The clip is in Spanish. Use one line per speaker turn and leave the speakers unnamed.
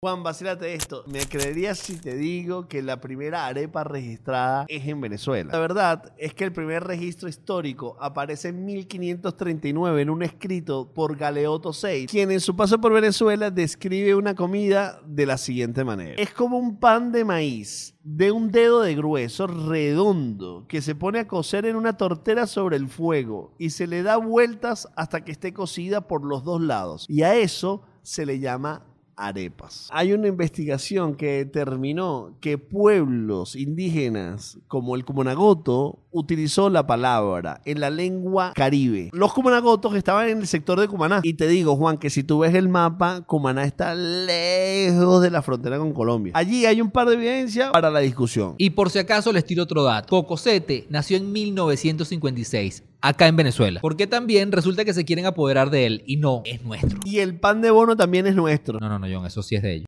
Juan, vacílate esto. Me creerías si te digo que la primera arepa registrada es en Venezuela. La verdad es que el primer registro histórico aparece en 1539 en un escrito por Galeotto VI, quien en su paso por Venezuela describe una comida de la siguiente manera. Es como un pan de maíz de un dedo de grueso redondo que se pone a cocer en una tortera sobre el fuego y se le da vueltas hasta que esté cocida por los dos lados. Y a eso se le llama arepas. Hay una investigación que determinó que pueblos indígenas como el Cumanagoto utilizó la palabra en la lengua caribe. Los Cumanagotos estaban en el sector de Cumaná. Y te digo, Juan, que si tú ves el mapa, Cumaná está lejos de la frontera con Colombia. Allí hay un par de evidencias para la discusión.
Y por si acaso les tiro otro dato. Cocosete nació en 1956 acá en Venezuela. Porque también resulta que se quieren apoderar de él y no, es nuestro.
Y el pan de bono también es nuestro.
No, no, no, John, eso sí es de ellos.